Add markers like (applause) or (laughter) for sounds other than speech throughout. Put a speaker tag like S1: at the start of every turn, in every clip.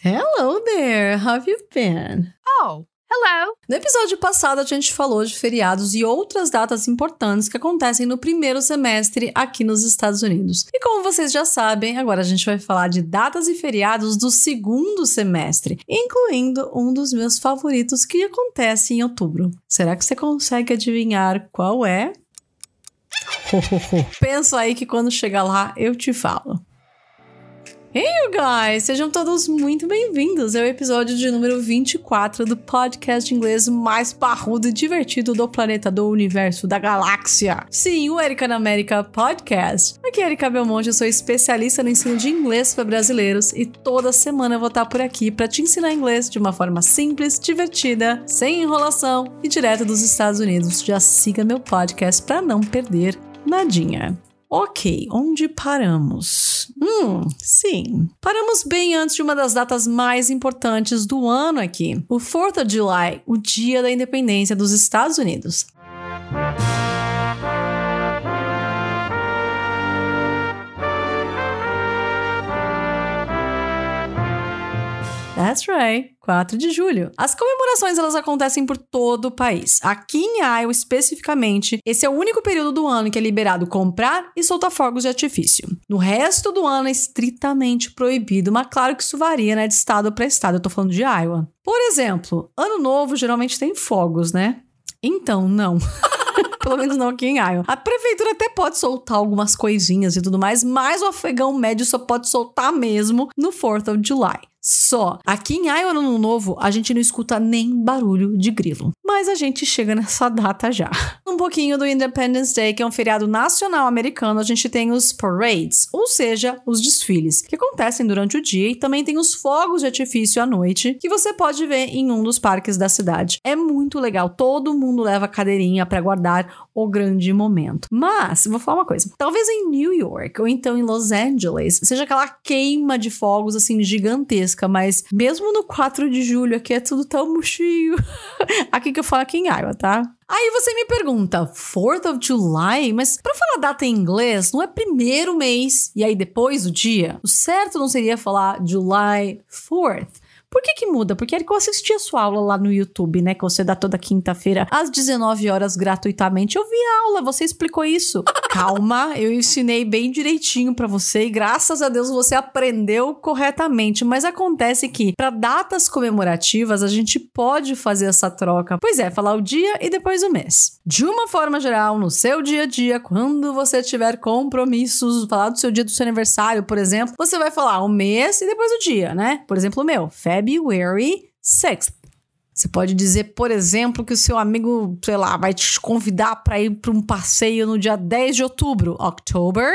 S1: Hello there, how have you been?
S2: Oh, hello.
S1: No episódio passado, a gente falou de feriados e outras datas importantes que acontecem no primeiro semestre aqui nos Estados Unidos. E como vocês já sabem, agora a gente vai falar de datas e feriados do segundo semestre, incluindo um dos meus favoritos que acontece em outubro. Será que você consegue adivinhar qual é? Penso aí que quando chegar lá eu te falo. Hey, you guys! Sejam todos muito bem-vindos ao episódio de número 24 do podcast de inglês mais parrudo e divertido do planeta, do universo, da galáxia. Sim, o Erika na América Podcast. Aqui é Erika Belmonte, eu sou especialista no ensino de inglês para brasileiros e toda semana eu vou estar por aqui para te ensinar inglês de uma forma simples, divertida, sem enrolação e direto dos Estados Unidos. Já siga meu podcast para não perder nadinha. Ok, onde paramos? Hum, sim. Paramos bem antes de uma das datas mais importantes do ano aqui, o 4th of July, o Dia da Independência dos Estados Unidos. That's right, 4 de julho. As comemorações elas acontecem por todo o país. Aqui em Iowa, especificamente, esse é o único período do ano que é liberado comprar e soltar fogos de artifício. No resto do ano é estritamente proibido, mas claro que isso varia, né, de estado para estado. Eu tô falando de Iowa. Por exemplo, ano novo geralmente tem fogos, né? Então, não. (laughs) (laughs) Pelo menos não aqui em Iowa. A prefeitura até pode soltar algumas coisinhas e tudo mais, mas o afegão médio só pode soltar mesmo no 4th of July só. Aqui em Iowa, no Ano Novo, a gente não escuta nem barulho de grilo. Mas a gente chega nessa (laughs) data já. Um pouquinho do Independence Day, que é um feriado nacional americano, a gente tem os parades, ou seja, os desfiles, que acontecem durante o dia e também tem os fogos de artifício à noite, que você pode ver em um dos parques da cidade. É muito legal, todo mundo leva cadeirinha para guardar o grande momento. Mas, vou falar uma coisa, talvez em New York ou então em Los Angeles, seja aquela queima de fogos assim gigantesca mas mesmo no 4 de julho aqui é tudo tão murchinho. (laughs) aqui que eu falo aqui em Iowa, tá? Aí você me pergunta, 4th of July? Mas para falar data em inglês, não é primeiro mês e aí depois o dia? O certo não seria falar July 4th? Por que que muda? Porque que eu assisti a sua aula lá no YouTube, né? Que você dá toda quinta-feira às 19 horas gratuitamente. Eu vi a aula, você explicou isso. (laughs) Calma, eu ensinei bem direitinho para você e graças a Deus você aprendeu corretamente. Mas acontece que para datas comemorativas a gente pode fazer essa troca. Pois é, falar o dia e depois o mês. De uma forma geral, no seu dia a dia, quando você tiver compromissos, falar do seu dia do seu aniversário, por exemplo, você vai falar o mês e depois o dia, né? Por exemplo, o meu, February 6th. Você pode dizer, por exemplo, que o seu amigo, sei lá, vai te convidar para ir para um passeio no dia 10 de outubro, October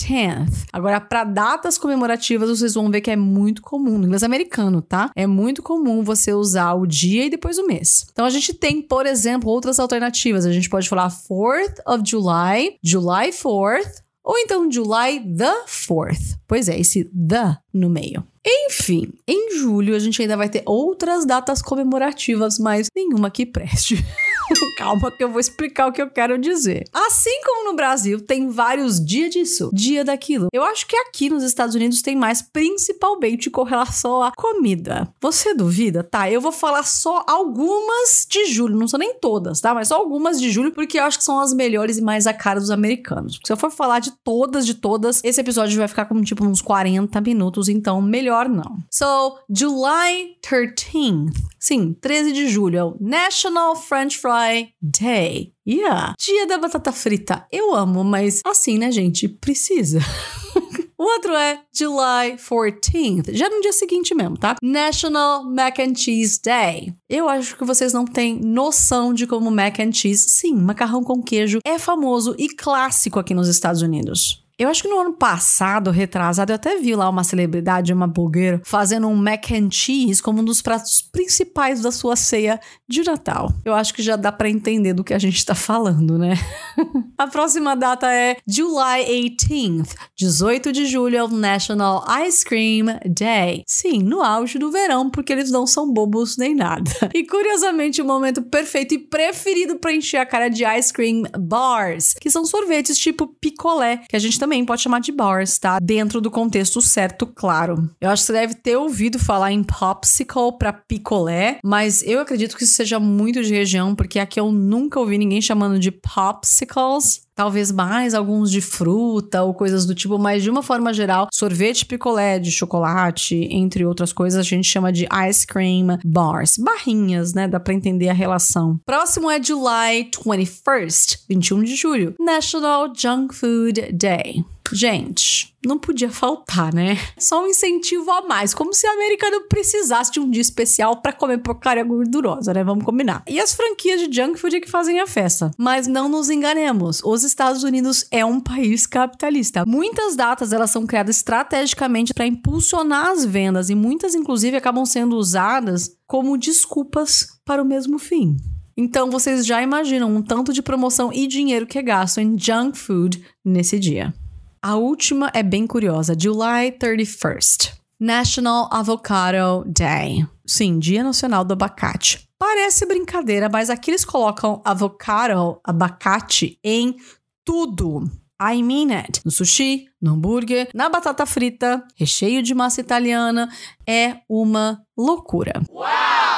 S1: 10th. Agora, para datas comemorativas, vocês vão ver que é muito comum, no inglês americano, tá? É muito comum você usar o dia e depois o mês. Então, a gente tem, por exemplo, outras alternativas. A gente pode falar 4th of July, July 4th, ou então July the 4th. Pois é, esse the no meio. Enfim, em julho a gente ainda vai ter outras datas comemorativas, mas nenhuma que preste. (laughs) Calma que eu vou explicar o que eu quero dizer. Assim como no Brasil tem vários dias disso, dia daquilo. Eu acho que aqui nos Estados Unidos tem mais, principalmente com relação à comida. Você duvida? Tá, eu vou falar só algumas de julho, não são nem todas, tá? Mas só algumas de julho, porque eu acho que são as melhores e mais a cara dos americanos. Se eu for falar de todas, de todas, esse episódio vai ficar com tipo uns 40 minutos, então melhor não. So, July 13th. Sim, 13 de julho é o National French Fry Day. Yeah. Dia da batata frita. Eu amo, mas assim, né, gente? Precisa. (laughs) O outro é July 14th, já no dia seguinte mesmo, tá? National Mac and Cheese Day. Eu acho que vocês não têm noção de como mac and cheese, sim, macarrão com queijo, é famoso e clássico aqui nos Estados Unidos. Eu acho que no ano passado, retrasado, eu até vi lá uma celebridade, uma blogueira, fazendo um mac and cheese como um dos pratos principais da sua ceia de Natal. Eu acho que já dá para entender do que a gente tá falando, né? (laughs) a próxima data é July 18th, 18 de julho é o National Ice Cream Day. Sim, no auge do verão, porque eles não são bobos nem nada. (laughs) E curiosamente, o momento perfeito e preferido para encher a cara de ice cream bars, que são sorvetes tipo picolé, que a gente também também pode chamar de bars, tá? Dentro do contexto certo, claro. Eu acho que você deve ter ouvido falar em popsicle para picolé, mas eu acredito que isso seja muito de região, porque aqui eu nunca ouvi ninguém chamando de popsicles talvez mais alguns de fruta ou coisas do tipo, mas de uma forma geral, sorvete picolé de chocolate, entre outras coisas, a gente chama de ice cream bars, barrinhas, né? Dá para entender a relação. Próximo é July 21st, 21 de julho, National Junk Food Day. Gente, não podia faltar, né? Só um incentivo a mais, como se a americano precisasse de um dia especial para comer porcaria gordurosa, né? Vamos combinar. E as franquias de junk food é que fazem a festa. Mas não nos enganemos, os Estados Unidos é um país capitalista. Muitas datas elas são criadas estrategicamente para impulsionar as vendas e muitas inclusive acabam sendo usadas como desculpas para o mesmo fim. Então vocês já imaginam um tanto de promoção e dinheiro que é gasto em junk food nesse dia. A última é bem curiosa, July 31st. National Avocado Day. Sim, Dia Nacional do Abacate. Parece brincadeira, mas aqui eles colocam avocado, abacate, em tudo. I mean it. No sushi, no hambúrguer, na batata frita, recheio de massa italiana. É uma loucura. Uau!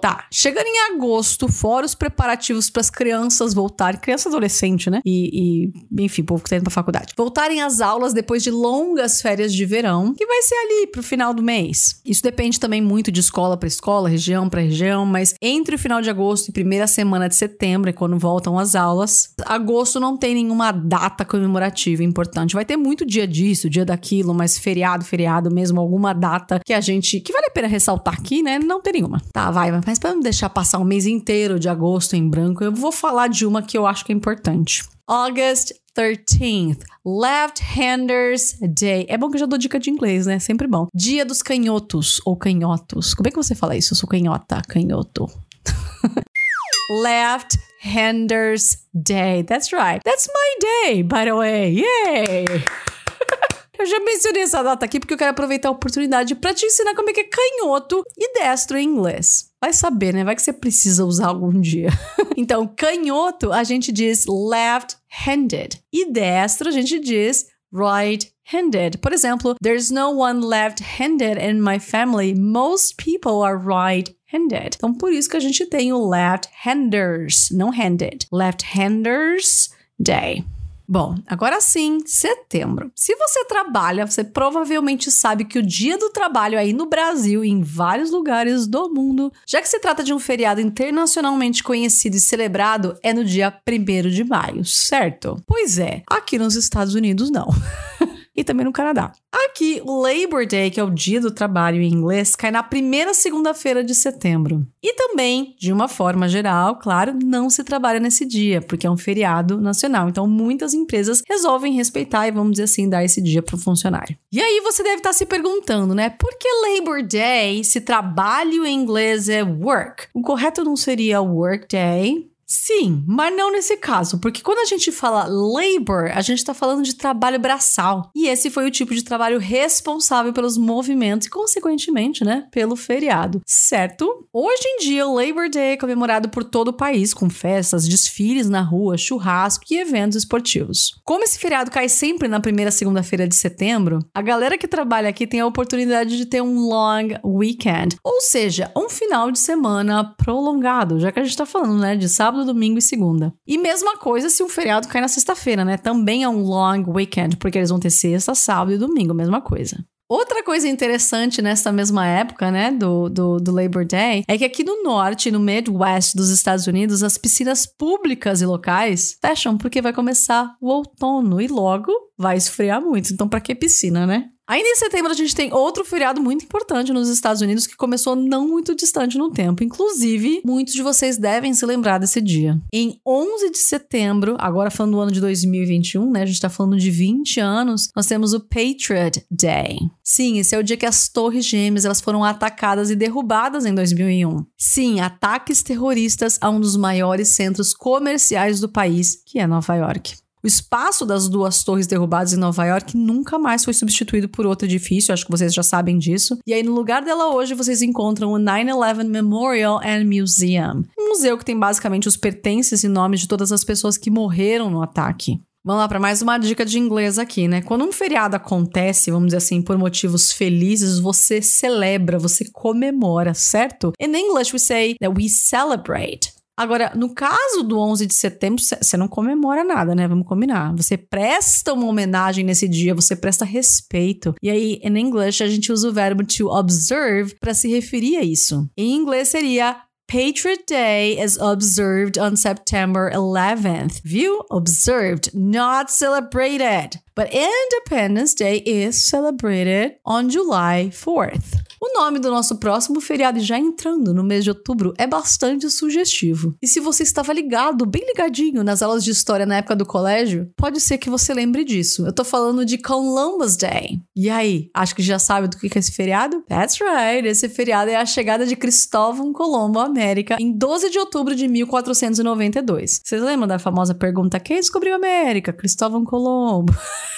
S1: Tá, chegando em agosto, fora os preparativos para as crianças voltarem, criança adolescente, né? E, e enfim, povo que tá indo pra faculdade. Voltarem às aulas depois de longas férias de verão, que vai ser ali pro final do mês. Isso depende também muito de escola para escola, região para região, mas entre o final de agosto e primeira semana de setembro, é quando voltam as aulas, agosto não tem nenhuma data comemorativa importante. Vai ter muito dia disso, dia daquilo, mas feriado, feriado mesmo, alguma data que a gente. que vale a pena ressaltar aqui, né? Não tem nenhuma. Tá, vai, vai mas para não deixar passar um mês inteiro de agosto em branco, eu vou falar de uma que eu acho que é importante. August 13th, Left-Handers Day. É bom que eu já dou dica de inglês, né? Sempre bom. Dia dos canhotos ou canhotos. Como é que você fala isso? Eu sou canhota, canhoto. (laughs) Left-Handers Day. That's right. That's my day, by the way. Yay! (laughs) Eu já mencionei essa data aqui porque eu quero aproveitar a oportunidade para te ensinar como é que é canhoto e destro em inglês. Vai saber, né? Vai que você precisa usar algum dia. (laughs) então, canhoto a gente diz left-handed e destro a gente diz right-handed. Por exemplo, there's no one left-handed in my family. Most people are right-handed. Então, por isso que a gente tem o left-handers, não handed. Left-handers day. Bom, agora sim, setembro. Se você trabalha, você provavelmente sabe que o dia do trabalho aí no Brasil e em vários lugares do mundo, já que se trata de um feriado internacionalmente conhecido e celebrado, é no dia 1 de maio, certo? Pois é, aqui nos Estados Unidos não. (laughs) e também no Canadá. Aqui, o Labor Day, que é o dia do trabalho em inglês, cai na primeira segunda-feira de setembro. E também, de uma forma geral, claro, não se trabalha nesse dia, porque é um feriado nacional. Então, muitas empresas resolvem respeitar e, vamos dizer assim, dar esse dia para o funcionário. E aí você deve estar se perguntando, né? Por que Labor Day se trabalho em inglês é work? O correto não seria work day, Sim, mas não nesse caso, porque quando a gente fala labor, a gente está falando de trabalho braçal. E esse foi o tipo de trabalho responsável pelos movimentos e, consequentemente, né, pelo feriado, certo? Hoje em dia, o Labor Day é comemorado por todo o país, com festas, desfiles na rua, churrasco e eventos esportivos. Como esse feriado cai sempre na primeira segunda-feira de setembro, a galera que trabalha aqui tem a oportunidade de ter um long weekend, ou seja, um final de semana prolongado, já que a gente está falando, né, de sábado sábado, domingo e segunda. E mesma coisa se um feriado cai na sexta-feira, né? Também é um long weekend, porque eles vão ter sexta, sábado e domingo, mesma coisa. Outra coisa interessante nessa mesma época, né, do, do, do, Labor Day, é que aqui no norte, no Midwest dos Estados Unidos, as piscinas públicas e locais fecham porque vai começar o outono e logo vai esfriar muito. Então, para que piscina, né? Ainda em setembro, a gente tem outro feriado muito importante nos Estados Unidos que começou não muito distante no tempo. Inclusive, muitos de vocês devem se lembrar desse dia. Em 11 de setembro, agora falando do ano de 2021, né? A gente tá falando de 20 anos, nós temos o Patriot Day. Sim, esse é o dia que as Torres Gêmeas elas foram atacadas e derrubadas em 2001. Sim, ataques terroristas a um dos maiores centros comerciais do país, que é Nova York. O espaço das duas torres derrubadas em Nova York nunca mais foi substituído por outro edifício, acho que vocês já sabem disso. E aí, no lugar dela hoje, vocês encontram o 9-11 Memorial and Museum, um museu que tem basicamente os pertences e nomes de todas as pessoas que morreram no ataque. Vamos lá para mais uma dica de inglês aqui, né? Quando um feriado acontece, vamos dizer assim, por motivos felizes, você celebra, você comemora, certo? In English we say that we celebrate. Agora, no caso do 11 de setembro, você não comemora nada, né? Vamos combinar. Você presta uma homenagem nesse dia, você presta respeito. E aí, em inglês, a gente usa o verbo to observe para se referir a isso. Em inglês seria Patriot Day is observed on September 11th. Viu? Observed, not celebrated. But Independence Day is celebrated on July 4th. O nome do nosso próximo feriado, já entrando no mês de outubro, é bastante sugestivo. E se você estava ligado, bem ligadinho nas aulas de história na época do colégio, pode ser que você lembre disso. Eu tô falando de Columbus Day. E aí, acho que já sabe do que é esse feriado? That's right, esse feriado é a chegada de Cristóvão Colombo à América em 12 de outubro de 1492. Vocês lembram da famosa pergunta: quem descobriu a América? Cristóvão Colombo. (laughs)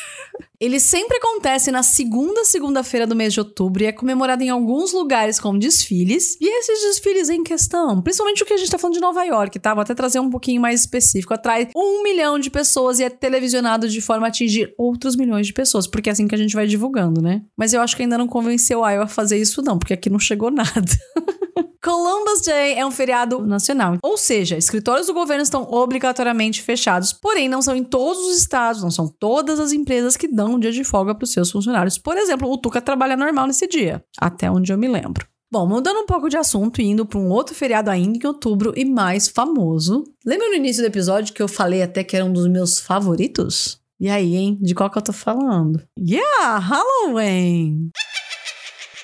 S1: Ele sempre acontece na segunda segunda-feira do mês de outubro e é comemorado em alguns lugares com desfiles. E esses desfiles em questão, principalmente o que a gente tá falando de Nova York, tá? Vou até trazer um pouquinho mais específico. Atrai um milhão de pessoas e é televisionado de forma a atingir outros milhões de pessoas, porque é assim que a gente vai divulgando, né? Mas eu acho que ainda não convenceu a Iowa a fazer isso, não, porque aqui não chegou nada. (laughs) Columbus Day é um feriado nacional. Ou seja, escritórios do governo estão obrigatoriamente fechados, porém não são em todos os estados, não são todas as empresas que dão um dia de folga para os seus funcionários. Por exemplo, o Tuca trabalha normal nesse dia, até onde eu me lembro. Bom, mudando um pouco de assunto e indo para um outro feriado ainda em outubro e mais famoso. Lembra no início do episódio que eu falei até que era um dos meus favoritos? E aí, hein? De qual que eu tô falando? Yeah, Halloween!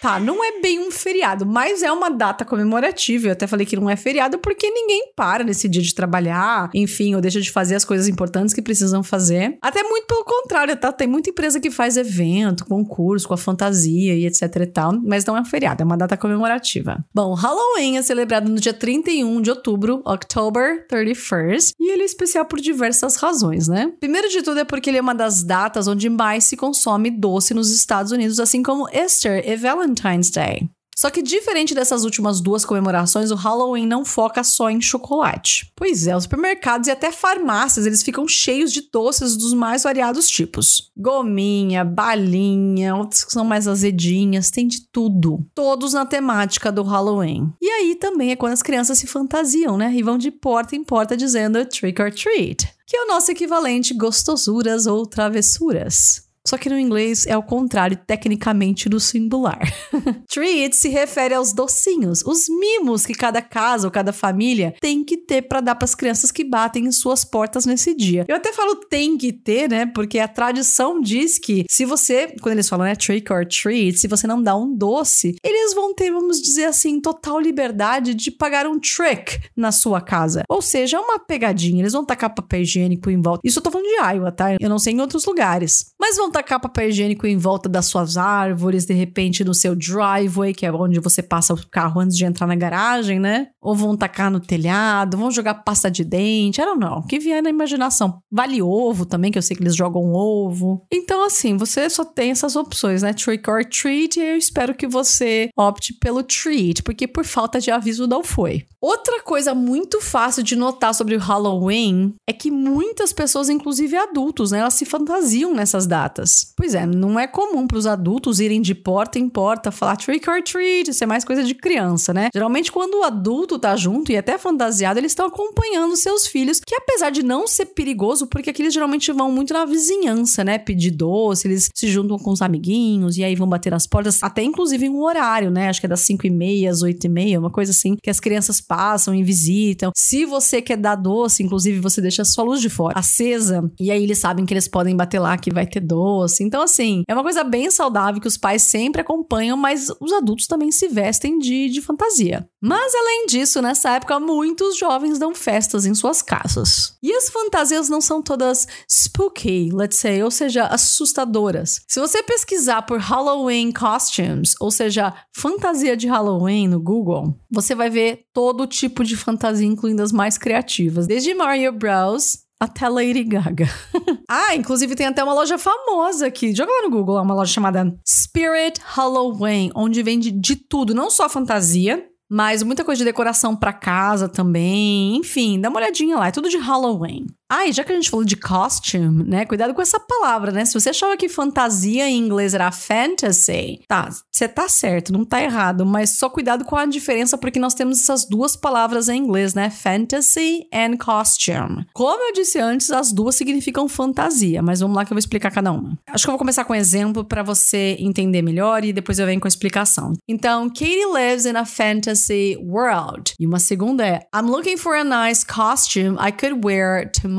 S1: Tá, não é bem um feriado, mas é uma data comemorativa. Eu até falei que não é feriado porque ninguém para nesse dia de trabalhar, enfim, ou deixa de fazer as coisas importantes que precisam fazer. Até muito pelo contrário, tá? Tem muita empresa que faz evento, concurso, com a fantasia e etc e tal, mas não é um feriado, é uma data comemorativa. Bom, Halloween é celebrado no dia 31 de outubro, October 31st, e ele é especial por diversas razões, né? Primeiro de tudo é porque ele é uma das datas onde mais se consome doce nos Estados Unidos, assim como Easter e Valentine's Valentine's Day. Só que diferente dessas últimas duas comemorações, o Halloween não foca só em chocolate. Pois é, os supermercados e até farmácias, eles ficam cheios de doces dos mais variados tipos. Gominha, balinha, outros que são mais azedinhas, tem de tudo. Todos na temática do Halloween. E aí também é quando as crianças se fantasiam, né? E vão de porta em porta dizendo trick or treat, que é o nosso equivalente gostosuras ou travessuras. Só que no inglês é o contrário, tecnicamente, do singular. (laughs) Treat se refere aos docinhos, os mimos que cada casa ou cada família tem que ter para dar para as crianças que batem em suas portas nesse dia. Eu até falo tem que ter, né? Porque a tradição diz que se você, quando eles falam, né, trick or treat, se você não dá um doce, eles vão ter, vamos dizer assim, total liberdade de pagar um trick na sua casa. Ou seja, uma pegadinha. Eles vão tacar papel higiênico em volta. Isso eu tô falando de Iowa, tá? Eu não sei em outros lugares. Mas vão tacar papel higiênico em volta das suas árvores, de repente no seu driveway, que é onde você passa o carro antes de entrar na garagem, né? Ou vão tacar no telhado, vão jogar pasta de dente, don't know, que vier na imaginação. Vale ovo também, que eu sei que eles jogam ovo. Então, assim, você só tem essas opções, né? Trick or treat, e eu espero que você opte pelo treat, porque por falta de aviso não foi. Outra coisa muito fácil de notar sobre o Halloween é que muitas pessoas, inclusive adultos, né, elas se fantasiam nessas datas. Pois é, não é comum para os adultos irem de porta em porta falar trick or treat, isso é mais coisa de criança, né? Geralmente, quando o adulto tá junto e até fantasiado, eles estão acompanhando seus filhos, que apesar de não ser perigoso, porque aqui eles geralmente vão muito na vizinhança, né? Pedir doce, eles se juntam com os amiguinhos e aí vão bater nas portas, até inclusive em um horário, né? Acho que é das 5 e meia às 8 e meia, uma coisa assim, que as crianças passam e visitam. Se você quer dar doce, inclusive você deixa a sua luz de fora acesa, e aí eles sabem que eles podem bater lá que vai ter doce doce. Então, assim, é uma coisa bem saudável que os pais sempre acompanham, mas os adultos também se vestem de, de fantasia. Mas, além disso, nessa época, muitos jovens dão festas em suas casas. E as fantasias não são todas spooky, let's say, ou seja, assustadoras. Se você pesquisar por Halloween costumes, ou seja, fantasia de Halloween no Google, você vai ver todo tipo de fantasia, incluindo as mais criativas, desde Mario Bros até Lady Gaga. (laughs) ah, inclusive tem até uma loja famosa aqui. Joga lá no Google, uma loja chamada Spirit Halloween, onde vende de tudo, não só fantasia, mas muita coisa de decoração para casa também. Enfim, dá uma olhadinha lá, é tudo de Halloween. Ah, e já que a gente falou de costume, né? Cuidado com essa palavra, né? Se você achava que fantasia em inglês era fantasy, tá, você tá certo, não tá errado, mas só cuidado com a diferença porque nós temos essas duas palavras em inglês, né? Fantasy and costume. Como eu disse antes, as duas significam fantasia, mas vamos lá que eu vou explicar cada uma. Acho que eu vou começar com um exemplo para você entender melhor e depois eu venho com a explicação. Então, Katie lives in a fantasy world. E uma segunda é I'm looking for a nice costume I could wear tomorrow.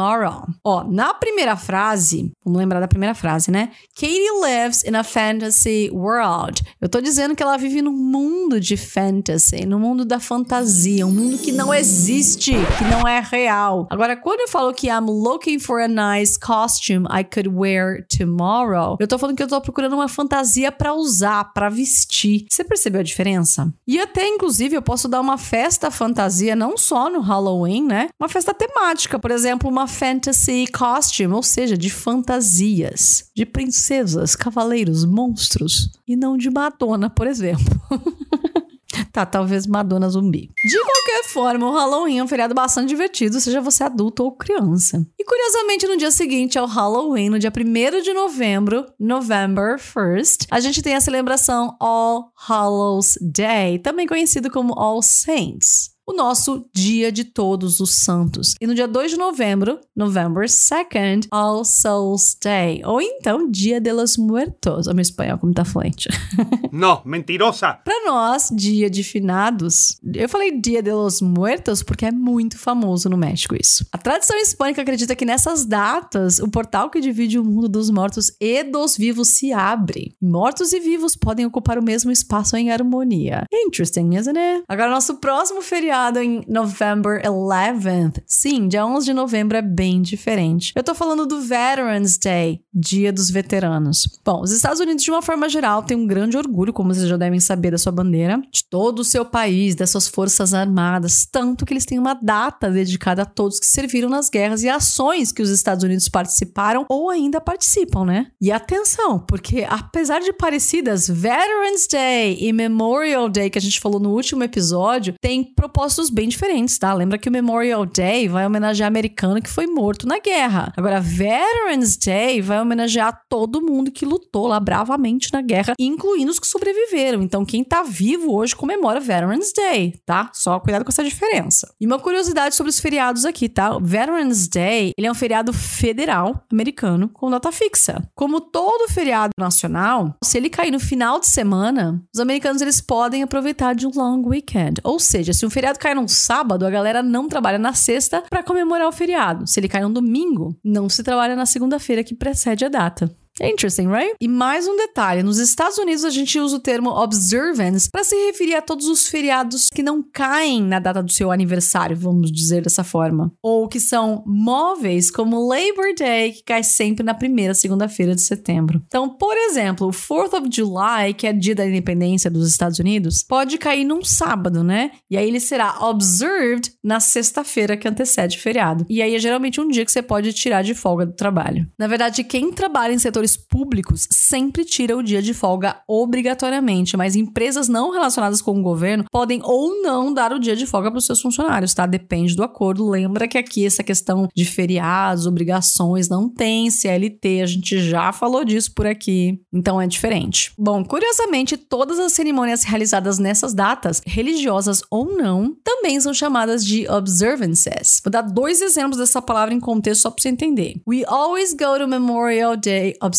S1: Ó, na primeira frase, vamos lembrar da primeira frase, né? Katie lives in a fantasy world. Eu tô dizendo que ela vive num mundo de fantasy, no mundo da fantasia, um mundo que não existe, que não é real. Agora, quando eu falo que I'm looking for a nice costume I could wear tomorrow, eu tô falando que eu tô procurando uma fantasia para usar, para vestir. Você percebeu a diferença? E até, inclusive, eu posso dar uma festa fantasia, não só no Halloween, né? Uma festa temática, por exemplo, uma fantasy costume, ou seja, de fantasias, de princesas, cavaleiros, monstros, e não de Madonna, por exemplo. (laughs) Tá, talvez Madonna zumbi. De qualquer forma, o Halloween é um feriado bastante divertido, seja você adulto ou criança. E curiosamente, no dia seguinte ao Halloween, no dia 1 de novembro, November 1st, a gente tem a celebração All Hallows Day, também conhecido como All Saints o nosso Dia de Todos os Santos. E no dia 2 de novembro, November 2nd, All Souls Day. Ou então, Dia de los Muertos. O meu espanhol, como tá fluente. (laughs)
S2: Não, mentirosa!
S1: Para nós, Dia de Finados, eu falei Dia de los Muertos porque é muito famoso no México isso. A tradição hispânica acredita que nessas datas, o portal que divide o mundo dos mortos e dos vivos se abre. Mortos e vivos podem ocupar o mesmo espaço em harmonia. Interesting, isn't it? Agora, nosso próximo feriado feriado em November 11th. Sim, dia 11 de novembro é bem diferente. Eu tô falando do Veterans Day, Dia dos Veteranos. Bom, os Estados Unidos, de uma forma geral, têm um grande orgulho, como vocês já devem saber, da sua bandeira, de todo o seu país, das suas forças armadas, tanto que eles têm uma data dedicada a todos que serviram nas guerras e ações que os Estados Unidos participaram ou ainda participam, né? E atenção, porque apesar de parecidas, Veterans Day e Memorial Day, que a gente falou no último episódio, têm propósitos propósitos bem diferentes, tá? Lembra que o Memorial Day vai homenagear americano que foi morto na guerra. Agora, Veterans Day vai homenagear todo mundo que lutou lá bravamente na guerra, incluindo os que sobreviveram. Então, quem tá vivo hoje comemora Veterans Day, tá? Só cuidado com essa diferença. E uma curiosidade sobre os feriados aqui, tá? Veterans Day, ele é um feriado federal americano com data fixa. Como todo feriado nacional, se ele cair no final de semana, os americanos eles podem aproveitar de um long weekend. Ou seja, se um feriado feriado cai num sábado, a galera não trabalha na sexta para comemorar o feriado. Se ele cai num domingo, não se trabalha na segunda-feira que precede a data. Interesting, right? E mais um detalhe: nos Estados Unidos a gente usa o termo observance para se referir a todos os feriados que não caem na data do seu aniversário, vamos dizer dessa forma. Ou que são móveis, como Labor Day, que cai sempre na primeira segunda-feira de setembro. Então, por exemplo, o 4th of July, que é dia da independência dos Estados Unidos, pode cair num sábado, né? E aí ele será observed na sexta-feira que antecede o feriado. E aí é geralmente um dia que você pode tirar de folga do trabalho. Na verdade, quem trabalha em setores públicos sempre tira o dia de folga obrigatoriamente, mas empresas não relacionadas com o governo podem ou não dar o dia de folga para os seus funcionários, tá? Depende do acordo. Lembra que aqui essa questão de feriados, obrigações, não tem CLT, a gente já falou disso por aqui, então é diferente. Bom, curiosamente, todas as cerimônias realizadas nessas datas, religiosas ou não, também são chamadas de observances. Vou dar dois exemplos dessa palavra em contexto só para você entender. We always go to Memorial Day observances,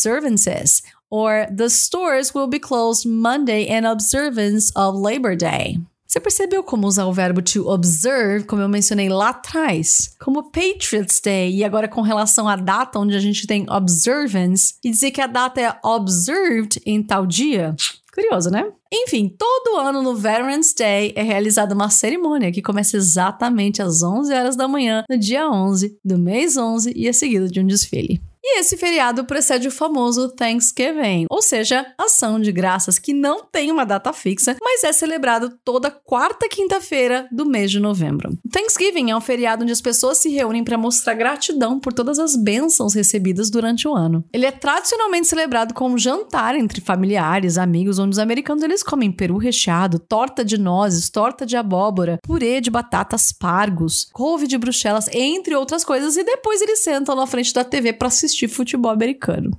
S1: or the stores will be closed Monday in observance of Labor Day. Você percebeu como usar o verbo to observe, como eu mencionei lá atrás? Como Patriots Day, e agora com relação à data onde a gente tem observance, e dizer que a data é observed em tal dia? Curioso, né? Enfim, todo ano no Veterans Day é realizada uma cerimônia que começa exatamente às 11 horas da manhã, no dia 11 do mês 11, e é seguido de um desfile. E esse feriado precede o famoso Thanksgiving, ou seja, ação de graças que não tem uma data fixa, mas é celebrado toda quarta quinta-feira do mês de novembro. Thanksgiving é um feriado onde as pessoas se reúnem para mostrar gratidão por todas as bênçãos recebidas durante o ano. Ele é tradicionalmente celebrado com um jantar entre familiares, amigos, onde os americanos eles comem peru recheado, torta de nozes, torta de abóbora, purê de batatas pargos, couve de bruxelas, entre outras coisas, e depois eles sentam na frente da TV para assistir futebol americano.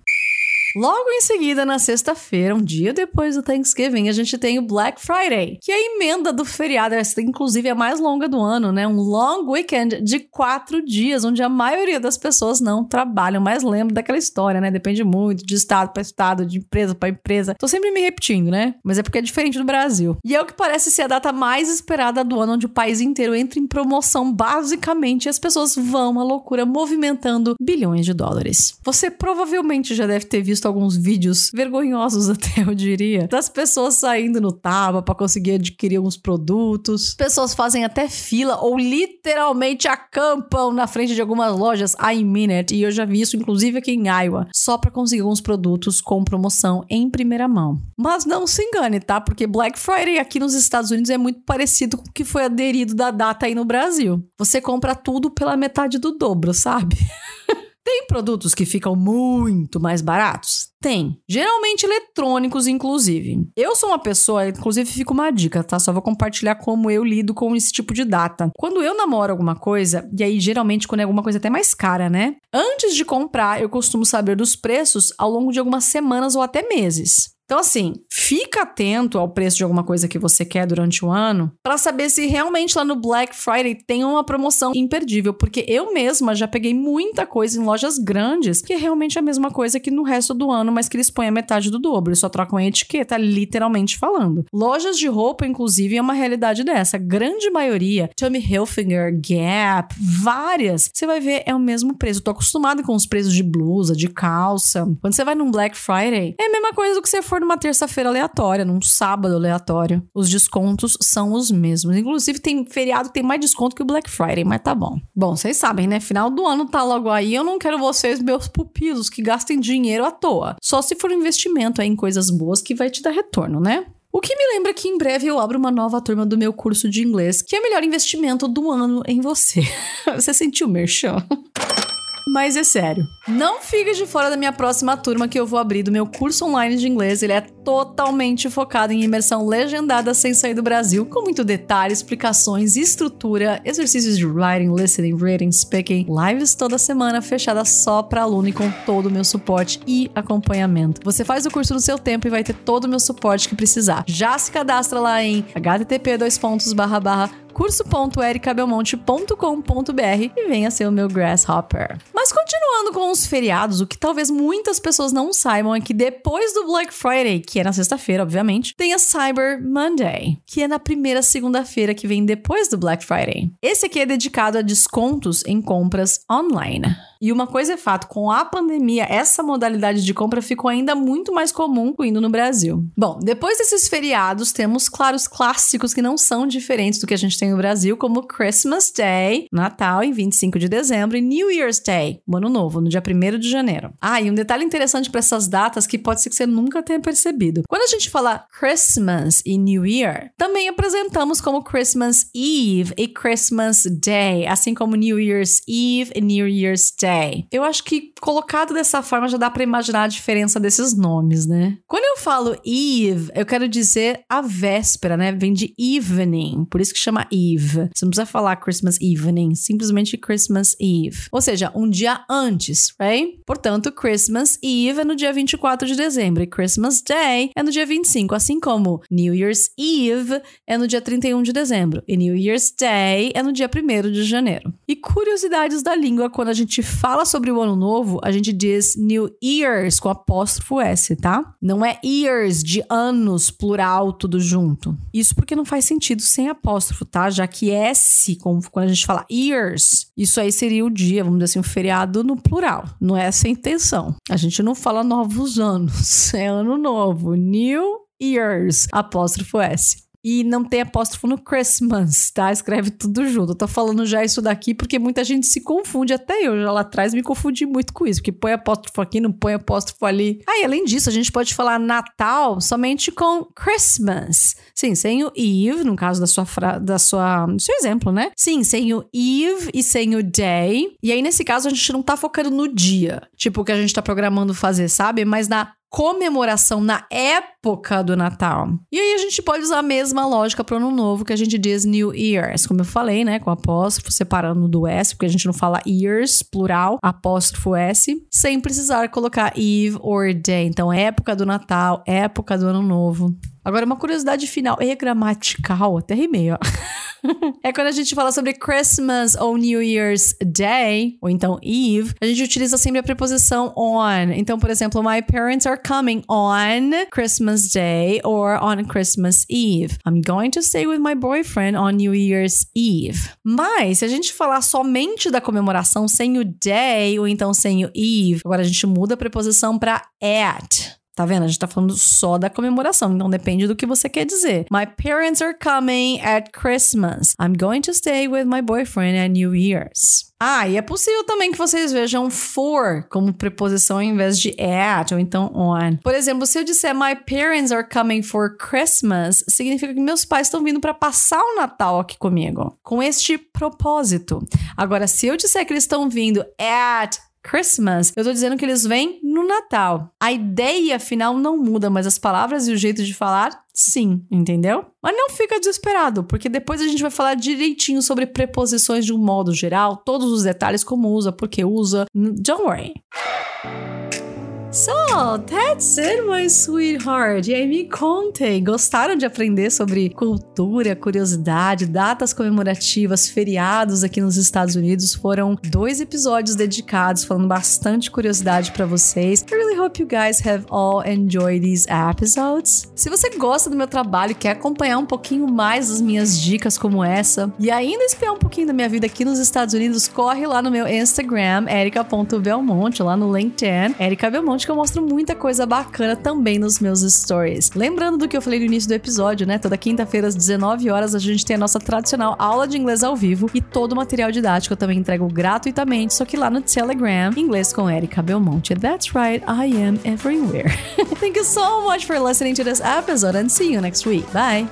S1: Logo em seguida, na sexta-feira, um dia depois do Thanksgiving, a gente tem o Black Friday, que é a emenda do feriado, essa inclusive é a mais longa do ano, né? Um long weekend de quatro dias, onde a maioria das pessoas não trabalham, mas lembra daquela história, né? Depende muito de estado para estado, de empresa para empresa. Tô sempre me repetindo, né? Mas é porque é diferente do Brasil. E é o que parece ser a data mais esperada do ano, onde o país inteiro entra em promoção, basicamente, e as pessoas vão à loucura movimentando bilhões de dólares. Você provavelmente já deve ter visto visto alguns vídeos vergonhosos (laughs) até, eu diria, das pessoas saindo no Taba para conseguir adquirir alguns produtos. Pessoas fazem até fila ou literalmente acampam na frente de algumas lojas I it, e eu já vi isso inclusive aqui em Iowa, só para conseguir alguns produtos com promoção em primeira mão. Mas não se engane, tá? Porque Black Friday aqui nos Estados Unidos é muito parecido com o que foi aderido da data aí no Brasil. Você compra tudo pela metade do dobro, sabe? (laughs) Tem produtos que ficam muito mais baratos? Tem. Geralmente eletrônicos, inclusive. Eu sou uma pessoa, inclusive fica uma dica, tá? Só vou compartilhar como eu lido com esse tipo de data. Quando eu namoro alguma coisa, e aí geralmente quando é alguma coisa até mais cara, né? Antes de comprar, eu costumo saber dos preços ao longo de algumas semanas ou até meses. Então, assim, fica atento ao preço de alguma coisa que você quer durante o ano para saber se realmente lá no Black Friday tem uma promoção imperdível, porque eu mesma já peguei muita coisa em lojas grandes que é realmente a mesma coisa que no resto do ano, mas que eles põem a metade do dobro, eles só trocam a etiqueta, literalmente falando. Lojas de roupa, inclusive, é uma realidade dessa. A grande maioria, Tommy Hilfiger, Gap, várias, você vai ver é o mesmo preço. Eu tô acostumada com os preços de blusa, de calça. Quando você vai num Black Friday, é a mesma coisa do que você for for numa terça-feira aleatória, num sábado aleatório, os descontos são os mesmos. Inclusive, tem feriado que tem mais desconto que o Black Friday, mas tá bom. Bom, vocês sabem, né? Final do ano tá logo aí. Eu não quero vocês, meus pupilos, que gastem dinheiro à toa. Só se for um investimento em coisas boas que vai te dar retorno, né? O que me lembra que em breve eu abro uma nova turma do meu curso de inglês, que é o melhor investimento do ano em você. (laughs) você sentiu merchan? Mas é sério. Não fique de fora da minha próxima turma que eu vou abrir do meu curso online de inglês. Ele é totalmente focado em imersão legendada sem sair do Brasil, com muito detalhe, explicações, estrutura, exercícios de writing, listening, reading, speaking, lives toda semana fechada só para aluno e com todo o meu suporte e acompanhamento. Você faz o curso no seu tempo e vai ter todo o meu suporte que precisar. Já se cadastra lá em http curso.ericabelmonte.com.br e venha ser o meu Grasshopper. Mas continuando com os feriados, o que talvez muitas pessoas não saibam é que depois do Black Friday, que é na sexta-feira, obviamente, tem a Cyber Monday, que é na primeira segunda-feira que vem depois do Black Friday. Esse aqui é dedicado a descontos em compras online. E uma coisa é fato, com a pandemia, essa modalidade de compra ficou ainda muito mais comum indo no Brasil. Bom, depois desses feriados, temos, claro, os clássicos que não são diferentes do que a gente tem no Brasil, como Christmas Day, Natal, em 25 de dezembro, e New Year's Day, o Ano Novo, no dia 1 de janeiro. Ah, e um detalhe interessante para essas datas que pode ser que você nunca tenha percebido. Quando a gente fala Christmas e New Year, também apresentamos como Christmas Eve e Christmas Day, assim como New Year's Eve e New Year's Day. Day. Eu acho que colocado dessa forma já dá para imaginar a diferença desses nomes, né? Quando eu falo Eve, eu quero dizer a véspera, né? Vem de evening, por isso que chama Eve. Não precisa falar Christmas evening, simplesmente Christmas Eve. Ou seja, um dia antes, right? Portanto, Christmas Eve é no dia 24 de dezembro e Christmas Day é no dia 25, assim como New Year's Eve é no dia 31 de dezembro e New Year's Day é no dia 1 de janeiro. E curiosidades da língua quando a gente fala sobre o ano novo, a gente diz New Years com apóstrofo S, tá? Não é years de anos, plural, tudo junto. Isso porque não faz sentido sem apóstrofo, tá? Já que S, como quando a gente fala years, isso aí seria o dia, vamos dizer assim, um feriado no plural. Não é essa a intenção. A gente não fala novos anos, (laughs) é ano novo. New Years, apóstrofo S. E não tem apóstrofo no Christmas, tá? Escreve tudo junto. Eu tô falando já isso daqui porque muita gente se confunde. Até eu já lá atrás me confundi muito com isso. Porque põe apóstrofo aqui, não põe apóstrofo ali. Ah, e além disso, a gente pode falar Natal somente com Christmas. Sim, sem o Eve, no caso da sua, fra... da sua... do seu exemplo, né? Sim, sem o Eve e sem o Day. E aí, nesse caso, a gente não tá focando no dia. Tipo, o que a gente tá programando fazer, sabe? Mas na comemoração na época do Natal. E aí a gente pode usar a mesma lógica para o Ano Novo que a gente diz New Year's, como eu falei, né, com apóstrofo separando do S, porque a gente não fala years, plural, apóstrofo S, sem precisar colocar Eve or Day. Então, época do Natal, época do Ano Novo. Agora, uma curiosidade final e gramatical, até rimei, ó. (laughs) é quando a gente fala sobre Christmas ou New Year's Day, ou então Eve, a gente utiliza sempre a preposição on. Então, por exemplo, my parents are coming on Christmas Day or on Christmas Eve. I'm going to stay with my boyfriend on New Year's Eve. Mas, se a gente falar somente da comemoração sem o day ou então sem o Eve, agora a gente muda a preposição para at. Tá vendo? A gente tá falando só da comemoração, então depende do que você quer dizer. My parents are coming at Christmas. I'm going to stay with my boyfriend at New Year's. Ah, e é possível também que vocês vejam for como preposição ao invés de at ou então on. Por exemplo, se eu disser my parents are coming for Christmas, significa que meus pais estão vindo para passar o Natal aqui comigo, com este propósito. Agora, se eu disser que eles estão vindo at Christmas, eu tô dizendo que eles vêm no Natal. A ideia final não muda, mas as palavras e o jeito de falar, sim, entendeu? Mas não fica desesperado, porque depois a gente vai falar direitinho sobre preposições de um modo geral, todos os detalhes como usa, porque usa. Don't worry. So, that's it, my sweetheart. E aí, me contem, gostaram de aprender sobre cultura, curiosidade, datas comemorativas, feriados aqui nos Estados Unidos? Foram dois episódios dedicados, falando bastante curiosidade para vocês. I really hope you guys have all enjoyed these episodes. Se você gosta do meu trabalho quer acompanhar um pouquinho mais das minhas dicas como essa, e ainda espiar um pouquinho da minha vida aqui nos Estados Unidos, corre lá no meu Instagram, erica.belmonte, lá no LinkedIn, Erica Belmonte onde que eu mostro muita coisa bacana também nos meus stories. Lembrando do que eu falei no início do episódio, né? Toda quinta-feira às 19 horas a gente tem a nossa tradicional aula de inglês ao vivo e todo o material didático eu também entrego gratuitamente, só que lá no Telegram, inglês com Erika Belmonte. That's right, I am everywhere. (laughs) Thank you so much for listening to this episode and see you next week. Bye.